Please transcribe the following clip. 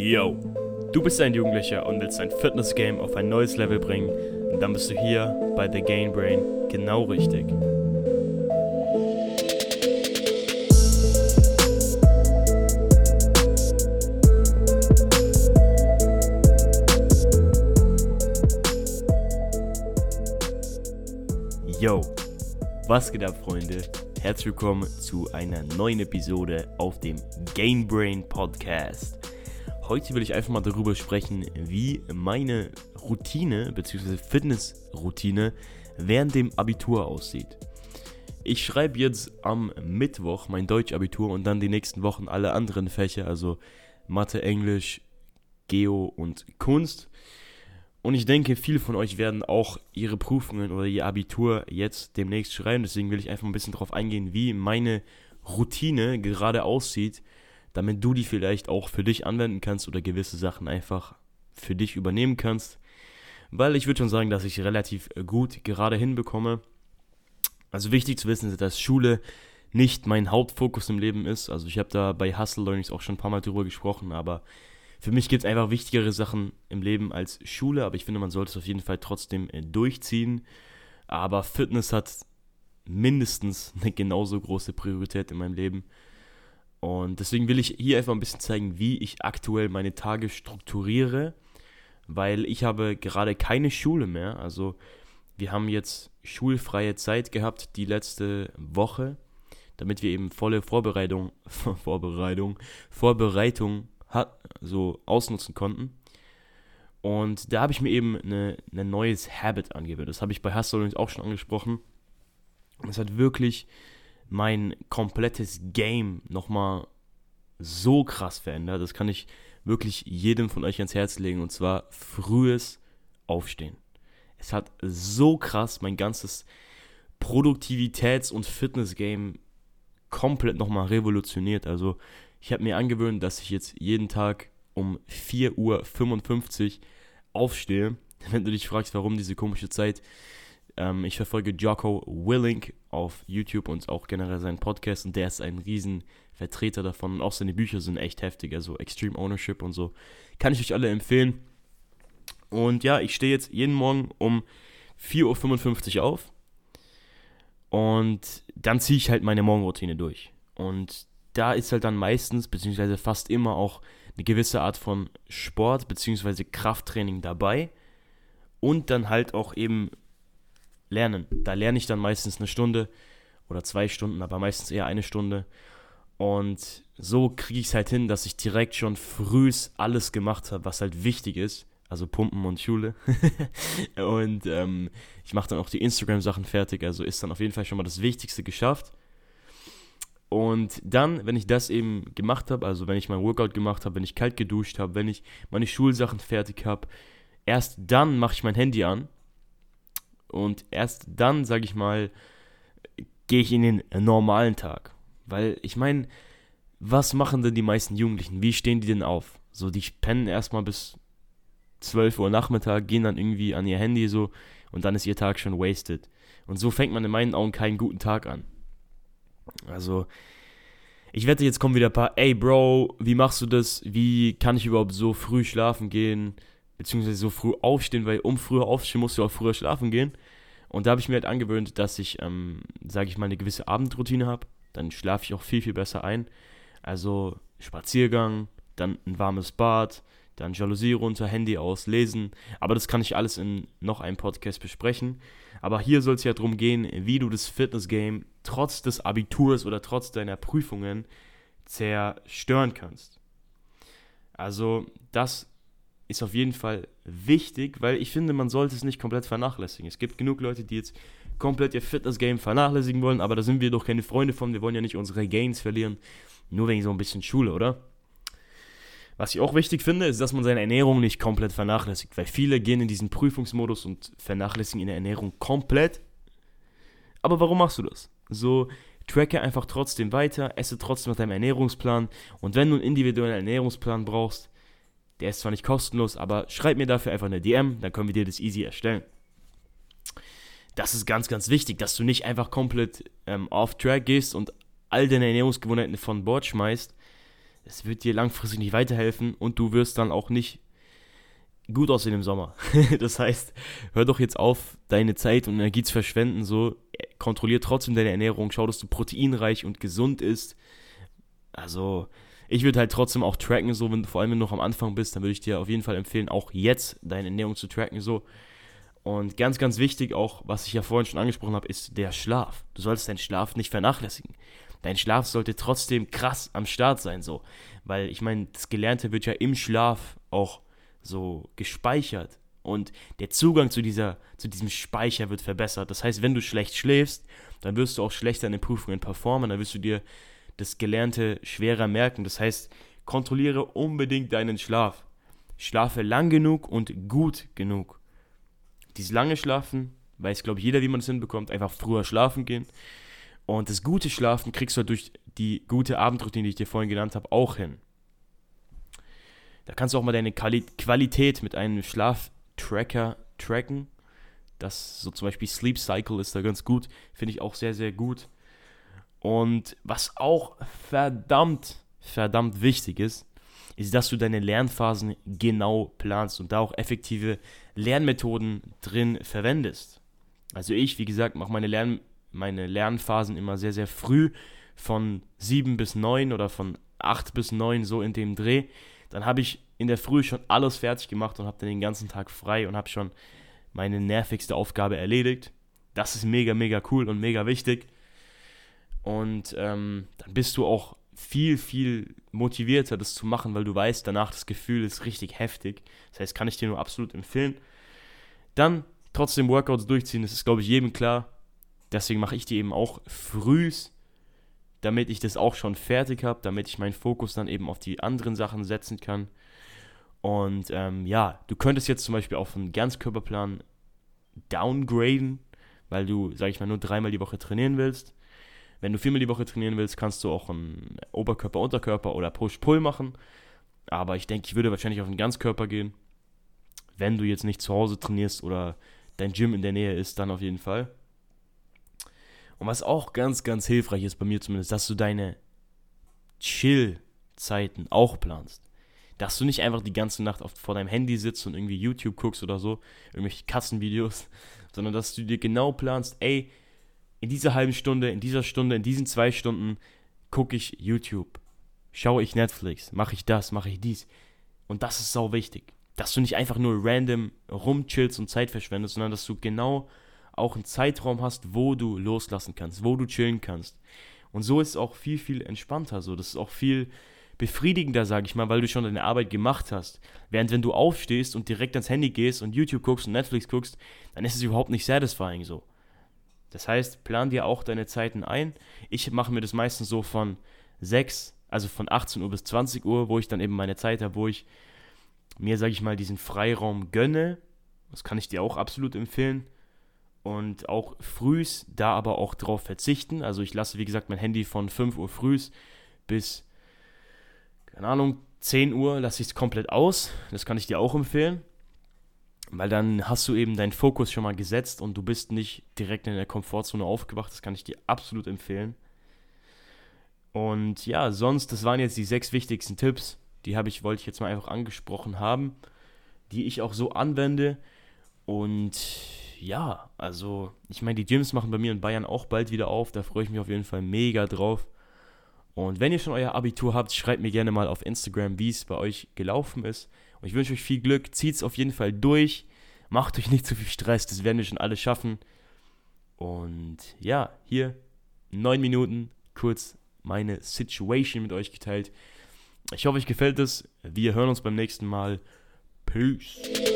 Yo, du bist ein Jugendlicher und willst dein Fitness-Game auf ein neues Level bringen, dann bist du hier bei The Gain Brain genau richtig. Yo, was geht ab, Freunde? Herzlich willkommen zu einer neuen Episode auf dem Gain Brain Podcast. Heute will ich einfach mal darüber sprechen, wie meine Routine bzw. Fitnessroutine während dem Abitur aussieht. Ich schreibe jetzt am Mittwoch mein Deutschabitur und dann die nächsten Wochen alle anderen Fächer, also Mathe, Englisch, Geo und Kunst. Und ich denke, viele von euch werden auch ihre Prüfungen oder ihr Abitur jetzt demnächst schreiben. Deswegen will ich einfach ein bisschen darauf eingehen, wie meine Routine gerade aussieht, damit du die vielleicht auch für dich anwenden kannst oder gewisse Sachen einfach für dich übernehmen kannst. Weil ich würde schon sagen, dass ich relativ gut gerade hinbekomme. Also wichtig zu wissen ist, dass Schule nicht mein Hauptfokus im Leben ist. Also ich habe da bei Hustle Learnings auch schon ein paar Mal drüber gesprochen, aber für mich gibt es einfach wichtigere Sachen im Leben als Schule, aber ich finde, man sollte es auf jeden Fall trotzdem äh, durchziehen. Aber Fitness hat mindestens eine genauso große Priorität in meinem Leben. Und deswegen will ich hier einfach ein bisschen zeigen, wie ich aktuell meine Tage strukturiere, weil ich habe gerade keine Schule mehr. Also wir haben jetzt schulfreie Zeit gehabt die letzte Woche, damit wir eben volle Vorbereitung, Vorbereitung, Vorbereitung hat, so ausnutzen konnten. Und da habe ich mir eben ein eine neues Habit angewöhnt. Das habe ich bei Hustle auch schon angesprochen. Es hat wirklich mein komplettes Game nochmal so krass verändert. Das kann ich wirklich jedem von euch ans Herz legen. Und zwar frühes Aufstehen. Es hat so krass mein ganzes Produktivitäts- und Fitness-Game komplett nochmal revolutioniert. Also ich habe mir angewöhnt, dass ich jetzt jeden Tag um 4.55 Uhr aufstehe. Wenn du dich fragst, warum diese komische Zeit, ähm, ich verfolge Jocko Willink auf YouTube und auch generell seinen Podcast und der ist ein riesen Vertreter davon. Und auch seine Bücher sind echt heftig, also Extreme Ownership und so. Kann ich euch alle empfehlen. Und ja, ich stehe jetzt jeden Morgen um 4.55 Uhr auf und dann ziehe ich halt meine Morgenroutine durch. Und da ist halt dann meistens, beziehungsweise fast immer auch eine gewisse Art von Sport, beziehungsweise Krafttraining dabei. Und dann halt auch eben Lernen. Da lerne ich dann meistens eine Stunde oder zwei Stunden, aber meistens eher eine Stunde. Und so kriege ich es halt hin, dass ich direkt schon frühs alles gemacht habe, was halt wichtig ist. Also Pumpen und Schule. und ähm, ich mache dann auch die Instagram-Sachen fertig. Also ist dann auf jeden Fall schon mal das Wichtigste geschafft. Und dann, wenn ich das eben gemacht habe, also wenn ich mein Workout gemacht habe, wenn ich kalt geduscht habe, wenn ich meine Schulsachen fertig habe, erst dann mache ich mein Handy an. Und erst dann, sage ich mal, gehe ich in den normalen Tag. Weil ich meine, was machen denn die meisten Jugendlichen? Wie stehen die denn auf? So, die pennen erstmal bis 12 Uhr Nachmittag, gehen dann irgendwie an ihr Handy so und dann ist ihr Tag schon wasted. Und so fängt man in meinen Augen keinen guten Tag an. Also, ich wette, jetzt kommen wieder ein paar, ey Bro, wie machst du das? Wie kann ich überhaupt so früh schlafen gehen? Beziehungsweise so früh aufstehen, weil um früher aufstehen musst du auch früher schlafen gehen. Und da habe ich mir halt angewöhnt, dass ich, ähm, sage ich mal, eine gewisse Abendroutine habe. Dann schlafe ich auch viel, viel besser ein. Also Spaziergang, dann ein warmes Bad, dann Jalousie runter, Handy aus, lesen. Aber das kann ich alles in noch einem Podcast besprechen. Aber hier soll es ja darum gehen, wie du das Fitness-Game trotz des Abiturs oder trotz deiner Prüfungen zerstören kannst. Also das ist auf jeden Fall wichtig, weil ich finde, man sollte es nicht komplett vernachlässigen. Es gibt genug Leute, die jetzt komplett ihr Fitness-Game vernachlässigen wollen, aber da sind wir doch keine Freunde von. Wir wollen ja nicht unsere Gains verlieren, nur wegen so ein bisschen Schule, oder? Was ich auch wichtig finde, ist, dass man seine Ernährung nicht komplett vernachlässigt, weil viele gehen in diesen Prüfungsmodus und vernachlässigen ihre Ernährung komplett. Aber warum machst du das? So, tracke einfach trotzdem weiter, esse trotzdem nach deinem Ernährungsplan und wenn du einen individuellen Ernährungsplan brauchst, der ist zwar nicht kostenlos, aber schreib mir dafür einfach eine DM, dann können wir dir das easy erstellen. Das ist ganz, ganz wichtig, dass du nicht einfach komplett ähm, off-track gehst und all deine Ernährungsgewohnheiten von Bord schmeißt, es wird dir langfristig nicht weiterhelfen und du wirst dann auch nicht gut aussehen im Sommer. das heißt, hör doch jetzt auf, deine Zeit und Energie zu verschwenden. So, kontrollier trotzdem deine Ernährung, schau, dass du proteinreich und gesund isst. Also, ich würde halt trotzdem auch tracken, so, wenn, vor allem wenn du noch am Anfang bist, dann würde ich dir auf jeden Fall empfehlen, auch jetzt deine Ernährung zu tracken, so. Und ganz, ganz wichtig auch, was ich ja vorhin schon angesprochen habe, ist der Schlaf. Du solltest deinen Schlaf nicht vernachlässigen. Dein Schlaf sollte trotzdem krass am Start sein, so. Weil ich meine, das Gelernte wird ja im Schlaf auch so gespeichert. Und der Zugang zu, dieser, zu diesem Speicher wird verbessert. Das heißt, wenn du schlecht schläfst, dann wirst du auch schlechter in den Prüfungen performen, dann wirst du dir das Gelernte schwerer merken. Das heißt, kontrolliere unbedingt deinen Schlaf. Schlafe lang genug und gut genug. Dieses lange Schlafen, weiß, glaube ich, jeder, wie man es hinbekommt, einfach früher schlafen gehen. Und das gute Schlafen kriegst du halt durch die gute Abendroutine, die ich dir vorhin genannt habe, auch hin. Da kannst du auch mal deine Quali Qualität mit einem Schlaftracker tracken. Das so zum Beispiel Sleep Cycle ist da ganz gut. Finde ich auch sehr, sehr gut. Und was auch verdammt, verdammt wichtig ist, ist, dass du deine Lernphasen genau planst und da auch effektive Lernmethoden drin verwendest. Also ich, wie gesagt, mache meine, Lern meine Lernphasen immer sehr, sehr früh, von 7 bis 9 oder von 8 bis 9, so in dem Dreh. Dann habe ich in der Früh schon alles fertig gemacht und habe dann den ganzen Tag frei und habe schon meine nervigste Aufgabe erledigt. Das ist mega, mega cool und mega wichtig. Und ähm, dann bist du auch viel, viel motivierter, das zu machen, weil du weißt, danach das Gefühl ist richtig heftig. Das heißt, kann ich dir nur absolut empfehlen. Dann trotzdem Workouts durchziehen, das ist, glaube ich, jedem klar. Deswegen mache ich die eben auch frühs, damit ich das auch schon fertig habe, damit ich meinen Fokus dann eben auf die anderen Sachen setzen kann. Und ähm, ja, du könntest jetzt zum Beispiel auf einen Ganzkörperplan downgraden, weil du, sag ich mal, nur dreimal die Woche trainieren willst. Wenn du viermal die Woche trainieren willst, kannst du auch einen Oberkörper, Unterkörper oder Push-Pull machen. Aber ich denke, ich würde wahrscheinlich auf einen Ganzkörper gehen. Wenn du jetzt nicht zu Hause trainierst oder dein Gym in der Nähe ist, dann auf jeden Fall. Und was auch ganz, ganz hilfreich ist bei mir zumindest, dass du deine Chill-Zeiten auch planst. Dass du nicht einfach die ganze Nacht auf, vor deinem Handy sitzt und irgendwie YouTube guckst oder so, irgendwelche Kassenvideos, sondern dass du dir genau planst, ey, in dieser halben Stunde, in dieser Stunde, in diesen zwei Stunden gucke ich YouTube, schaue ich Netflix, mache ich das, mache ich dies. Und das ist sau wichtig, dass du nicht einfach nur random rumchillst und Zeit verschwendest, sondern dass du genau auch einen Zeitraum hast, wo du loslassen kannst, wo du chillen kannst. Und so ist es auch viel, viel entspannter so. Das ist auch viel befriedigender, sage ich mal, weil du schon deine Arbeit gemacht hast. Während wenn du aufstehst und direkt ans Handy gehst und YouTube guckst und Netflix guckst, dann ist es überhaupt nicht satisfying so. Das heißt, plan dir auch deine Zeiten ein. Ich mache mir das meistens so von 6, also von 18 Uhr bis 20 Uhr, wo ich dann eben meine Zeit habe, wo ich mir, sage ich mal, diesen Freiraum gönne. Das kann ich dir auch absolut empfehlen. Und auch frühs da aber auch drauf verzichten. Also ich lasse, wie gesagt, mein Handy von 5 Uhr frühs bis, keine Ahnung, 10 Uhr lasse ich es komplett aus. Das kann ich dir auch empfehlen. Weil dann hast du eben deinen Fokus schon mal gesetzt und du bist nicht direkt in der Komfortzone aufgewacht. Das kann ich dir absolut empfehlen. Und ja, sonst, das waren jetzt die sechs wichtigsten Tipps. Die habe ich, wollte ich jetzt mal einfach angesprochen haben, die ich auch so anwende. Und ja, also, ich meine, die Gyms machen bei mir in Bayern auch bald wieder auf. Da freue ich mich auf jeden Fall mega drauf. Und wenn ihr schon euer Abitur habt, schreibt mir gerne mal auf Instagram, wie es bei euch gelaufen ist. Und ich wünsche euch viel Glück. Zieht es auf jeden Fall durch. Macht euch nicht zu viel Stress. Das werden wir schon alle schaffen. Und ja, hier neun Minuten kurz meine Situation mit euch geteilt. Ich hoffe, euch gefällt es. Wir hören uns beim nächsten Mal. Peace.